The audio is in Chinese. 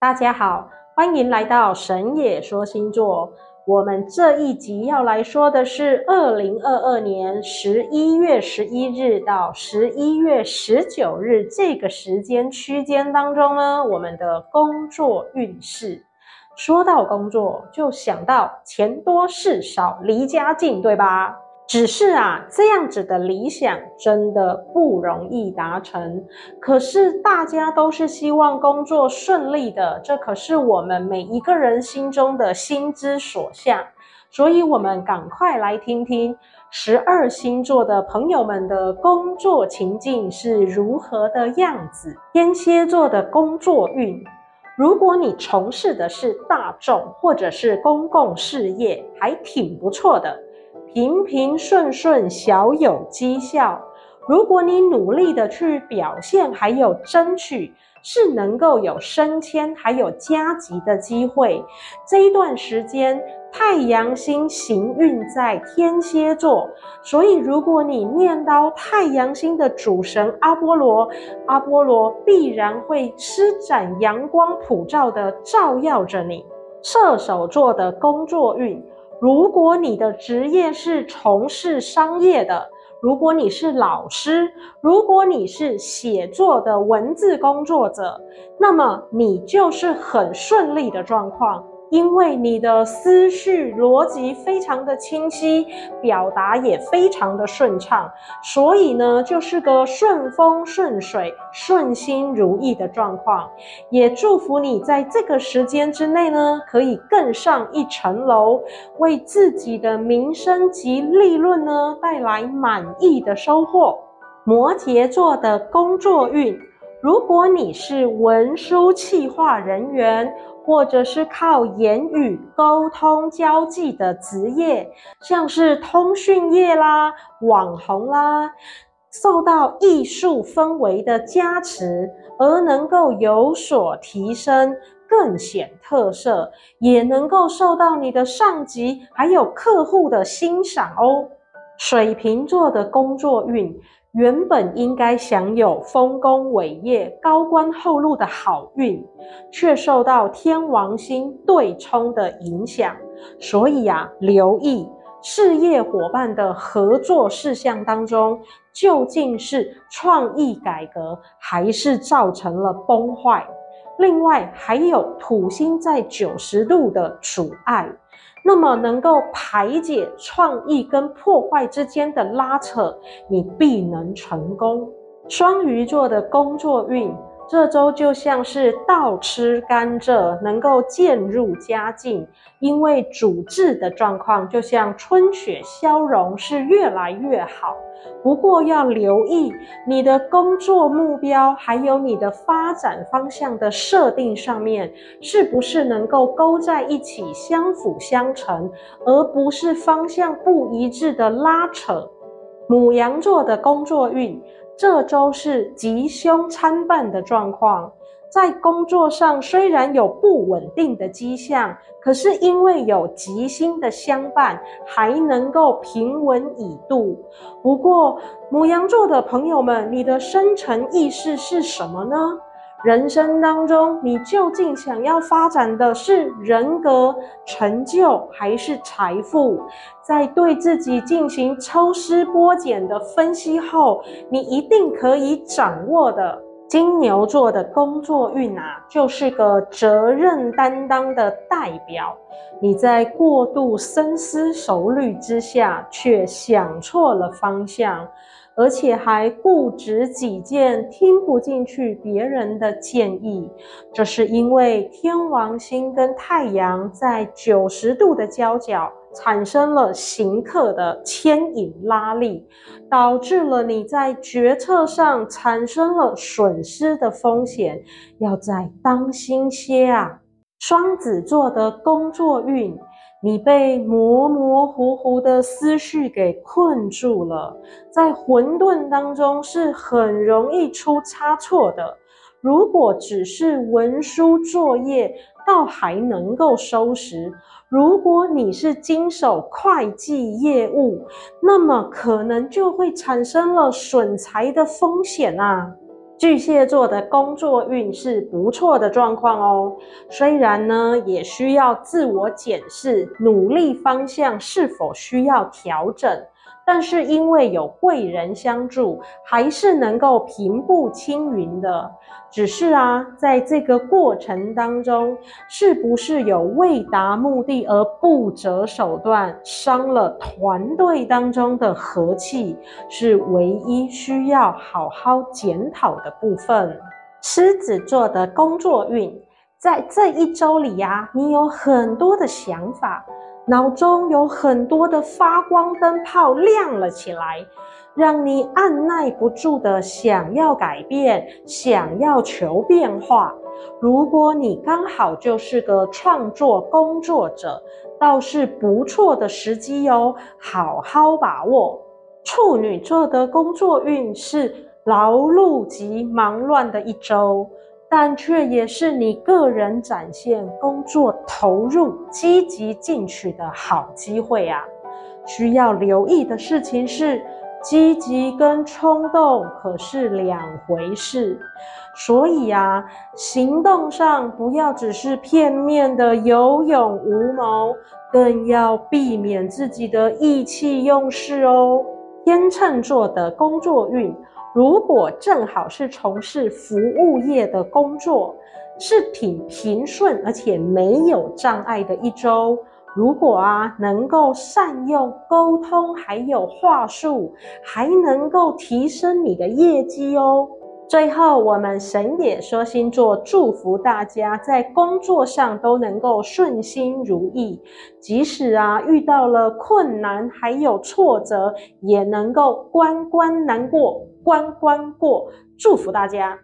大家好，欢迎来到神野说星座。我们这一集要来说的是二零二二年十一月十一日到十一月十九日这个时间区间当中呢，我们的工作运势。说到工作，就想到钱多事少离家近，对吧？只是啊，这样子的理想真的不容易达成。可是大家都是希望工作顺利的，这可是我们每一个人心中的心之所向。所以，我们赶快来听听十二星座的朋友们的工作情境是如何的样子。天蝎座的工作运，如果你从事的是大众或者是公共事业，还挺不错的。平平顺顺，小有绩效。如果你努力的去表现，还有争取，是能够有升迁，还有加级的机会。这一段时间，太阳星行运在天蝎座，所以如果你念叨太阳星的主神阿波罗，阿波罗必然会施展阳光普照的照耀着你。射手座的工作运。如果你的职业是从事商业的，如果你是老师，如果你是写作的文字工作者，那么你就是很顺利的状况。因为你的思绪逻辑非常的清晰，表达也非常的顺畅，所以呢，就是个顺风顺水、顺心如意的状况。也祝福你在这个时间之内呢，可以更上一层楼，为自己的名声及利润呢带来满意的收获。摩羯座的工作运，如果你是文书企划人员。或者是靠言语沟通交际的职业，像是通讯业啦、网红啦，受到艺术氛围的加持，而能够有所提升，更显特色，也能够受到你的上级还有客户的欣赏哦。水瓶座的工作运。原本应该享有丰功伟业、高官厚禄的好运，却受到天王星对冲的影响。所以啊，留意事业伙伴的合作事项当中，究竟是创意改革，还是造成了崩坏？另外，还有土星在九十度的阻碍。那么能够排解创意跟破坏之间的拉扯，你必能成功。双鱼座的工作运，这周就像是倒吃甘蔗，能够渐入佳境，因为主治的状况就像春雪消融，是越来越好。不过要留意你的工作目标，还有你的发展方向的设定上面，是不是能够勾在一起，相辅相成，而不是方向不一致的拉扯。母羊座的工作运，这周是吉凶参半的状况。在工作上虽然有不稳定的迹象，可是因为有吉星的相伴，还能够平稳以度。不过，母羊座的朋友们，你的深层意识是什么呢？人生当中，你究竟想要发展的是人格、成就，还是财富？在对自己进行抽丝剥茧的分析后，你一定可以掌握的。金牛座的工作运啊，就是个责任担当的代表。你在过度深思熟虑之下，却想错了方向，而且还固执己见，听不进去别人的建议。这是因为天王星跟太阳在九十度的交角。产生了行客的牵引拉力，导致了你在决策上产生了损失的风险，要再当心些啊！双子座的工作运，你被模模糊糊的思绪给困住了，在混沌当中是很容易出差错的。如果只是文书作业，倒还能够收拾。如果你是经手会计业务，那么可能就会产生了损财的风险啊。巨蟹座的工作运是不错的状况哦，虽然呢也需要自我检视，努力方向是否需要调整。但是因为有贵人相助，还是能够平步青云的。只是啊，在这个过程当中，是不是有为达目的而不择手段，伤了团队当中的和气，是唯一需要好好检讨的部分。狮子座的工作运，在这一周里呀，你有很多的想法。脑中有很多的发光灯泡亮了起来，让你按捺不住的想要改变，想要求变化。如果你刚好就是个创作工作者，倒是不错的时机哟，好好把握。处女座的工作运是劳碌及忙乱的一周。但却也是你个人展现工作投入、积极进取的好机会啊！需要留意的事情是，积极跟冲动可是两回事，所以啊，行动上不要只是片面的有勇无谋，更要避免自己的意气用事哦。天秤座的工作运。如果正好是从事服务业的工作，是挺平顺而且没有障碍的一周。如果啊能够善用沟通，还有话术，还能够提升你的业绩哦。最后，我们神野说星座祝福大家在工作上都能够顺心如意，即使啊遇到了困难还有挫折，也能够关关难过关关过。祝福大家。